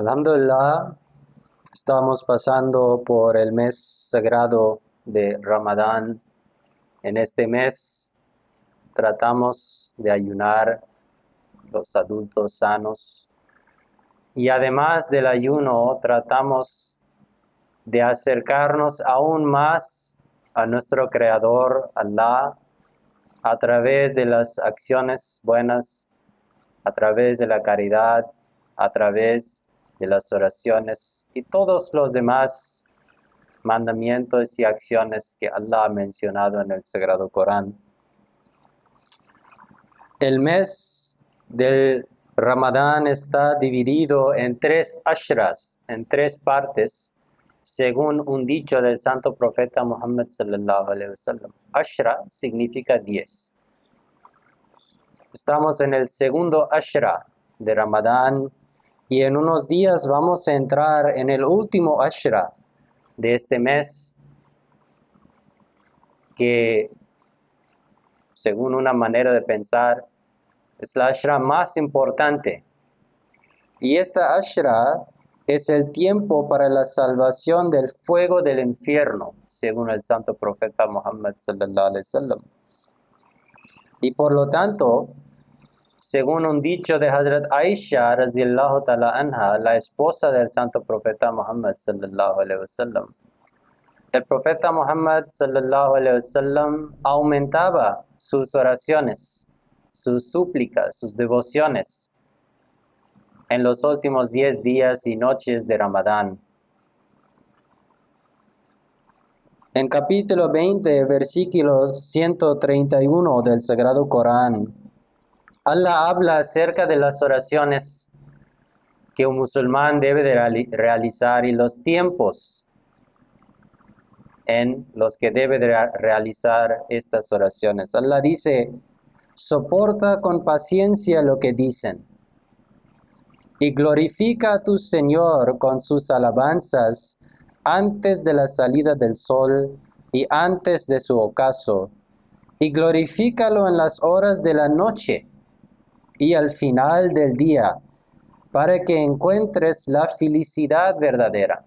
Alhamdulillah, estamos pasando por el mes sagrado de Ramadán. En este mes tratamos de ayunar los adultos sanos y además del ayuno tratamos de acercarnos aún más a nuestro Creador, Allah, a través de las acciones buenas, a través de la caridad, a través de las oraciones y todos los demás mandamientos y acciones que Allah ha mencionado en el Sagrado Corán. El mes del Ramadán está dividido en tres ashras, en tres partes, según un dicho del santo profeta Muhammad sallallahu alaihi wasallam. Ashra significa diez. Estamos en el segundo ashra de Ramadán y en unos días vamos a entrar en el último ashra de este mes que según una manera de pensar es la ashra más importante. Y esta ashra es el tiempo para la salvación del fuego del infierno, según el santo profeta Muhammad. Y por lo tanto, según un dicho de Hazrat Aisha anha, la esposa del santo profeta Muhammad el profeta Muhammad sallallahu alaihi wasallam aumentaba sus oraciones, sus súplicas, sus devociones en los últimos 10 días y noches de Ramadán. En capítulo 20, versículo 131 del Sagrado Corán, Allah habla acerca de las oraciones que un musulmán debe de realizar y los tiempos en los que debe de realizar estas oraciones. Allah dice, soporta con paciencia lo que dicen y glorifica a tu Señor con sus alabanzas antes de la salida del sol y antes de su ocaso, y glorifícalo en las horas de la noche y al final del día, para que encuentres la felicidad verdadera.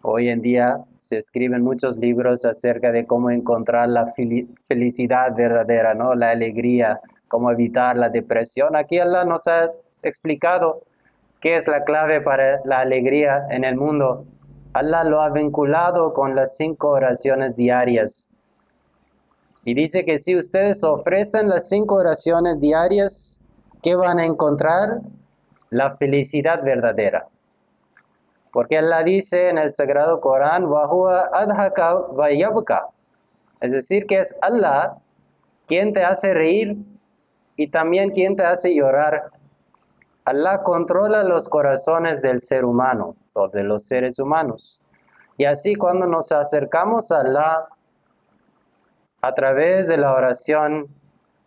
Hoy en día se escriben muchos libros acerca de cómo encontrar la felicidad verdadera, ¿no? La alegría, cómo evitar la depresión. Aquí Allah nos ha explicado qué es la clave para la alegría en el mundo. Allah lo ha vinculado con las cinco oraciones diarias. Y dice que si ustedes ofrecen las cinco oraciones diarias, ¿qué van a encontrar? La felicidad verdadera. Porque Allah dice en el Sagrado Corán, Es decir, que es Allah quien te hace reír y también quien te hace llorar. Allah controla los corazones del ser humano o de los seres humanos. Y así cuando nos acercamos a Allah a través de la oración,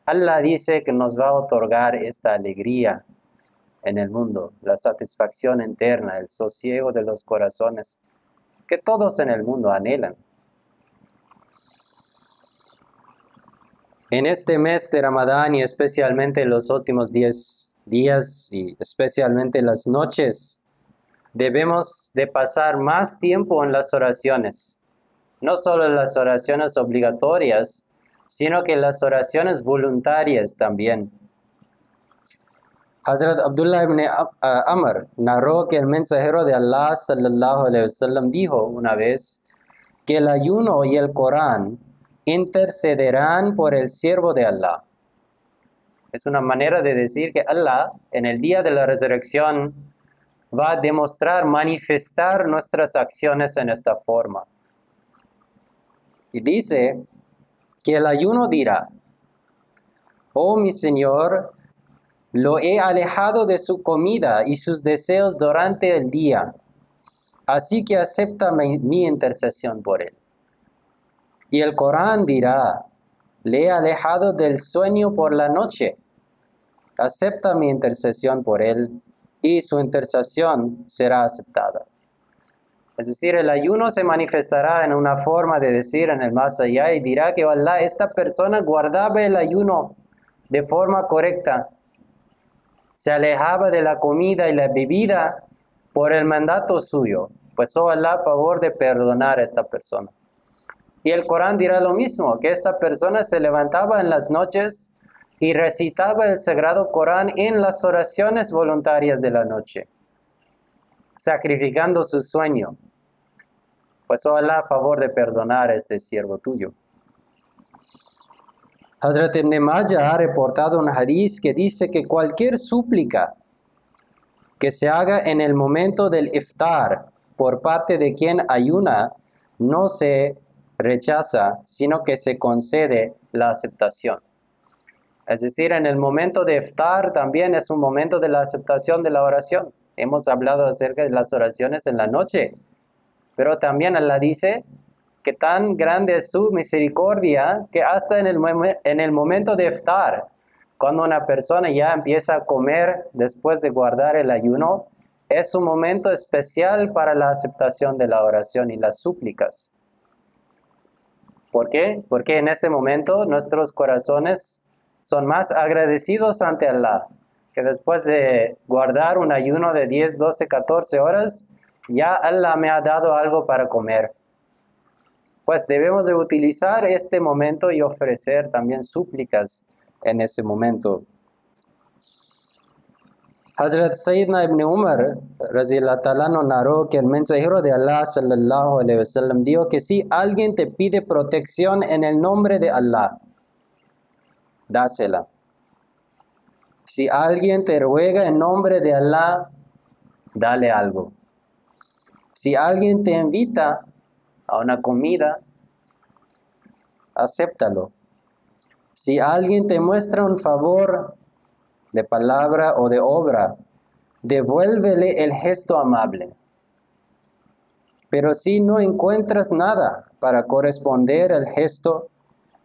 Allah dice que nos va a otorgar esta alegría en el mundo, la satisfacción interna, el sosiego de los corazones que todos en el mundo anhelan. En este mes de Ramadán y especialmente en los últimos 10 días y especialmente las noches, debemos de pasar más tiempo en las oraciones, no solo las oraciones obligatorias, sino que las oraciones voluntarias también. Hazrat Abdullah ibn Amr narró que el mensajero de Allah sallallahu wasallam dijo una vez que el ayuno y el Corán intercederán por el siervo de Allah. Es una manera de decir que Allah en el día de la resurrección va a demostrar, manifestar nuestras acciones en esta forma. Y dice que el ayuno dirá, oh mi Señor, lo he alejado de su comida y sus deseos durante el día, así que acepta mi, intercesión por él. Y el Corán dirá, le he alejado del sueño por la noche. Acepta mi intercesión por él y su intercesión será aceptada. Es decir, el ayuno se manifestará en una forma de decir en el más allá y dirá que Allah, esta persona guardaba el ayuno de forma correcta. se alejaba de la comida y la bebida por el mandato suyo, pues oh Allah favor de perdonar a esta persona. Y el Corán dirá lo mismo, que esta persona se levantaba en las noches y recitaba el Sagrado Corán en las oraciones voluntarias de la noche, sacrificando su sueño. Pues oh Allah a favor de perdonar a este siervo tuyo. Hazrat Ibn Majah ha reportado un hadith que dice que cualquier súplica que se haga en el momento del iftar por parte de quien ayuna no se rechaza, sino que se concede la aceptación. Es decir, en el momento de iftar también es un momento de la aceptación de la oración. Hemos hablado acerca de las oraciones en la noche, pero también Allah dice que tan grande es su misericordia que hasta en el, en el momento de iftar, cuando una persona ya empieza a comer después de guardar el ayuno, es un momento especial para la aceptación de la oración y las súplicas. ¿Por qué? Porque en ese momento nuestros corazones son más agradecidos ante Allah, que después de guardar un ayuno de 10, 12, 14 horas, ya Allah me ha dado algo para comer. Pues debemos de utilizar este momento y ofrecer también súplicas en ese momento. Hazrat Sayyidina ibn Umar no narró que el mensajero de Allah sallallahu alaihi wasallam dijo que si alguien te pide protección en el nombre de Allah, dásela. Si alguien te ruega en nombre de Allah, dale algo. Si alguien te invita a una comida, acéptalo. Si alguien te muestra un favor de palabra o de obra, devuélvele el gesto amable. Pero si no encuentras nada para corresponder al gesto,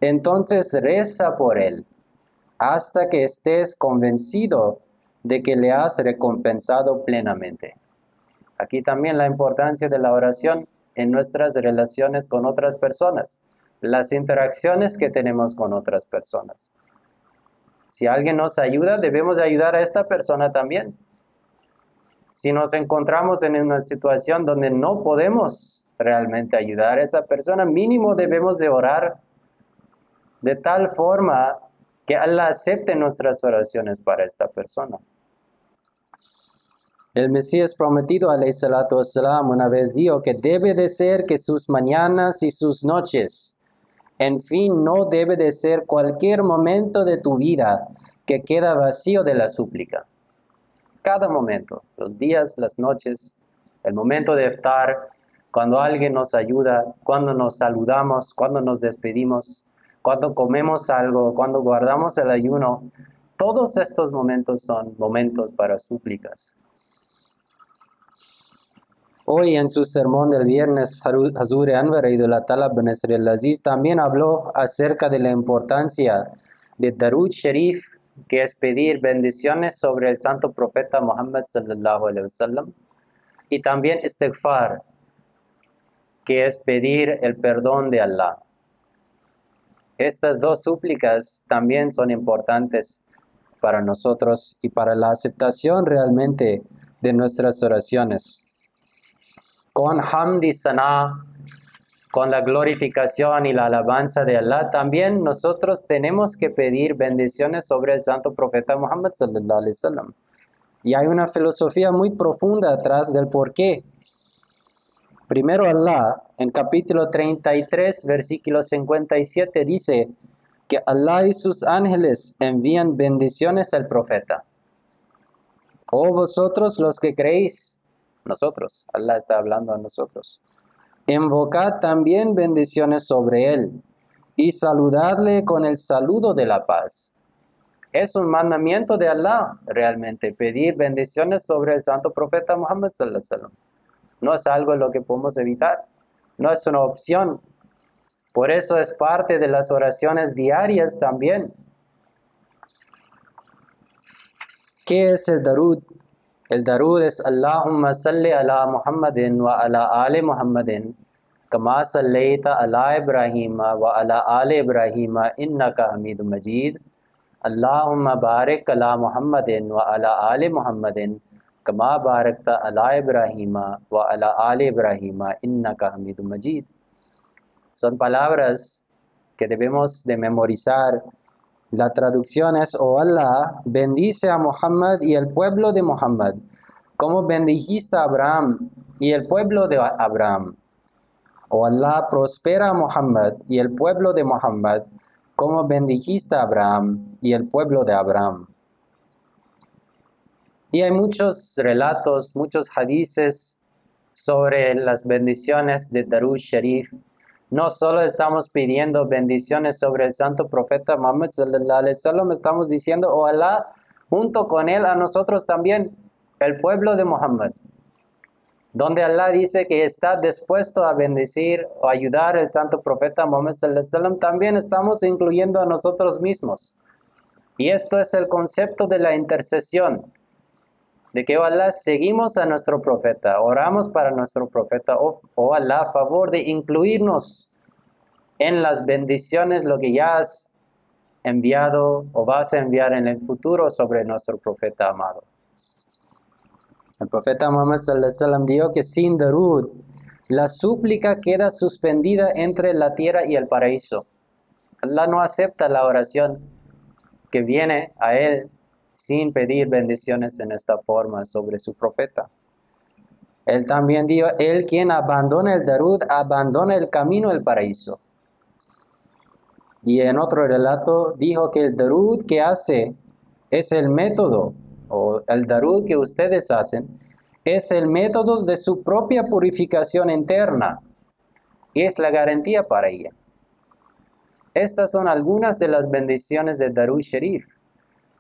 entonces reza por él hasta que estés convencido de que le has recompensado plenamente. Aquí también la importancia de la oración en nuestras relaciones con otras personas, las interacciones que tenemos con otras personas. Si alguien nos ayuda, debemos ayudar a esta persona también. Si nos encontramos en una situación donde no podemos realmente ayudar a esa persona, mínimo debemos de orar de tal forma que Allah acepte nuestras oraciones para esta persona. El Mesías prometido, والسلام, una vez dijo que debe de ser que sus mañanas y sus noches, en fin, no debe de ser cualquier momento de tu vida que queda vacío de la súplica. Cada momento, los días, las noches, el momento de estar, cuando alguien nos ayuda, cuando nos saludamos, cuando nos despedimos, cuando comemos algo, cuando guardamos el ayuno, todos estos momentos son momentos para súplicas. Hoy en su sermón del viernes, Hazur Anwar Talab el Aziz también habló acerca de la importancia de Darud Sharif, que es pedir bendiciones sobre el santo profeta Muhammad sallallahu y también istighfar, que es pedir el perdón de Allah. Estas dos súplicas también son importantes para nosotros y para la aceptación realmente de nuestras oraciones. Con hamdi sana, con la glorificación y la alabanza de Allah, también nosotros tenemos que pedir bendiciones sobre el santo profeta Muhammad sallallahu alaihi wasallam. Y hay una filosofía muy profunda atrás del por qué Primero Allah, en capítulo 33, versículo 57, dice que Allah y sus ángeles envían bendiciones al profeta. Oh vosotros los que creéis, nosotros, Allah está hablando a nosotros. Invocad también bendiciones sobre él y saludadle con el saludo de la paz. Es un mandamiento de Allah realmente pedir bendiciones sobre el santo profeta Muhammad. No es algo lo que podemos evitar. No es una opción. Por eso es parte de las oraciones diarias también. ¿Qué es el darud? الدرود اللہم صلی علی محمد و علی آل محمد، کما صلیت علی ابراہیم و علی آل ابراہیم، انکا حمید مجید۔ اللہم بارک علی محمد و علی آل محمد، کما بارکت علی ابراہیم و علی آل ابراہیم، انکا حمید مجید۔ Son palabras que debemos دے میموریسار La traducción es, oh Allah, bendice a Muhammad y el pueblo de Muhammad, como bendijiste a Abraham y el pueblo de Abraham. Oh Allah, prospera a Muhammad y el pueblo de Muhammad, como bendijiste a Abraham y el pueblo de Abraham. Y hay muchos relatos, muchos hadices sobre las bendiciones de Darush Sharif. No solo estamos pidiendo bendiciones sobre el santo profeta Muhammad estamos diciendo, oh Allah, junto con él a nosotros también, el pueblo de Muhammad donde Allah dice que está dispuesto a bendecir o ayudar al santo profeta Muhammad también estamos incluyendo a nosotros mismos. Y esto es el concepto de la intercesión, de que oh Allah seguimos a nuestro profeta, oramos para nuestro profeta, oh, Allah a favor de incluirnos en las bendiciones, lo que ya has enviado o vas a enviar en el futuro sobre nuestro profeta amado. El profeta Muhammad sallam dijo que sin darud, la súplica queda suspendida entre la tierra y el paraíso. Allah no acepta la oración que viene a él sin pedir bendiciones en esta forma sobre su profeta. Él también dijo, él quien abandona el darud, abandona el camino del paraíso. Y en otro relato dijo que el darud que hace es el método o el darud que ustedes hacen es el método de su propia purificación interna y es la garantía para ella. Estas son algunas de las bendiciones de Darud Sharif.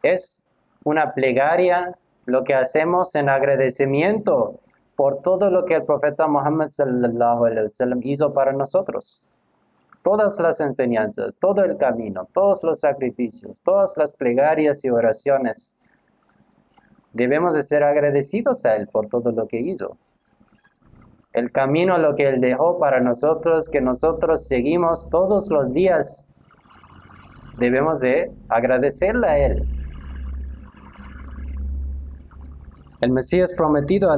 Es una plegaria, lo que hacemos en agradecimiento por todo lo que el profeta Muhammad sallallahu hizo para nosotros. Todas las enseñanzas, todo el camino, todos los sacrificios, todas las plegarias y oraciones Debemos de ser agradecidos a Él por todo lo que hizo. El camino, lo que Él dejó para nosotros, que nosotros seguimos todos los días, debemos de agradecerle a Él. El Mesías prometido,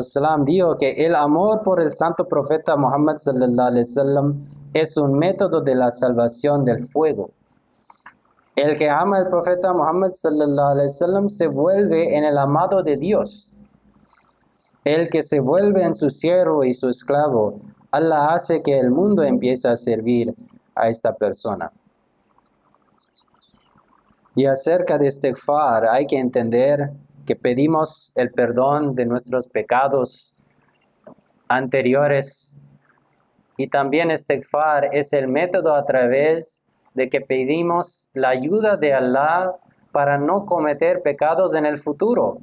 salam, dijo que el amor por el santo profeta Muhammad sallam, es un método de la salvación del fuego. El que ama al profeta Muhammad se vuelve en el amado de Dios. El que se vuelve en su siervo y su esclavo, Allah hace que el mundo empiece a servir a esta persona. Y acerca de este far, hay que entender que pedimos el perdón de nuestros pecados anteriores y también este far es el método a través de que pedimos la ayuda de Allah para no cometer pecados en el futuro.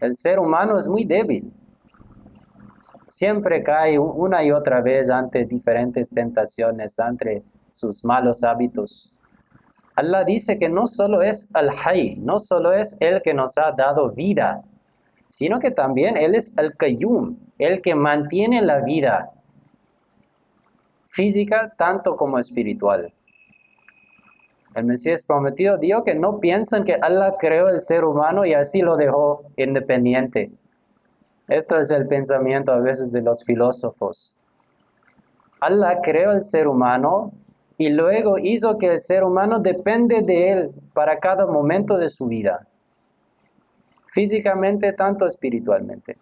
El ser humano es muy débil. Siempre cae una y otra vez ante diferentes tentaciones, ante sus malos hábitos. Allah dice que no solo es Al-Hay, no solo es el que nos ha dado vida, sino que también Él es Al-Qayyum, el que mantiene la vida física tanto como espiritual. El Mesías prometido dijo que no piensan que Allah creó el ser humano y así lo dejó independiente. Esto es el pensamiento a veces de los filósofos. Allah creó el ser humano y luego hizo que el ser humano depende de él para cada momento de su vida, físicamente tanto espiritualmente.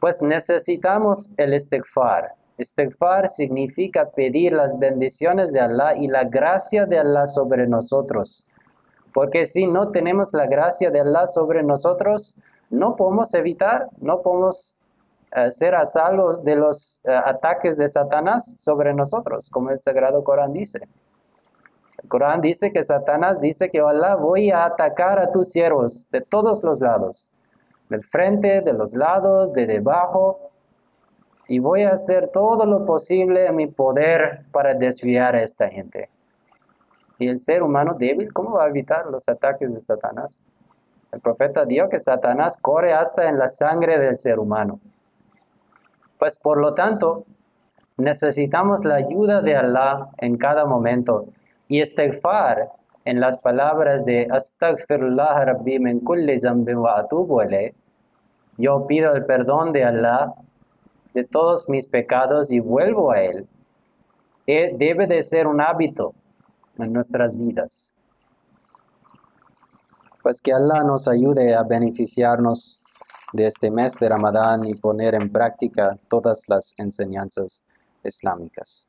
Pues necesitamos el istighfar, Istighfar significa pedir las bendiciones de Allah y la gracia de Allah sobre nosotros. Porque si no tenemos la gracia de Allah sobre nosotros, no podemos evitar, no podemos eh, ser a salvos de los eh, ataques de Satanás sobre nosotros, como el Sagrado Corán dice. El Corán dice que Satanás dice que Allah voy a atacar a tus siervos de todos los lados, del frente, de los lados, de debajo, y voy a hacer todo lo posible en mi poder para desviar a esta gente. Y el ser humano débil, ¿cómo va a evitar los ataques de Satanás? El profeta dijo que Satanás corre hasta en la sangre del ser humano. Pues por lo tanto, necesitamos la ayuda de Allah en cada momento. Y istighfar, en las palabras de Astaghfirullah Rabbi min kulli zambin wa atubu yo pido el perdón de Allah de todos mis pecados y vuelvo a Él, eh, debe de ser un hábito en nuestras vidas. Pues que Allah nos ayude a beneficiarnos de este mes de Ramadán y poner en práctica todas las enseñanzas islámicas.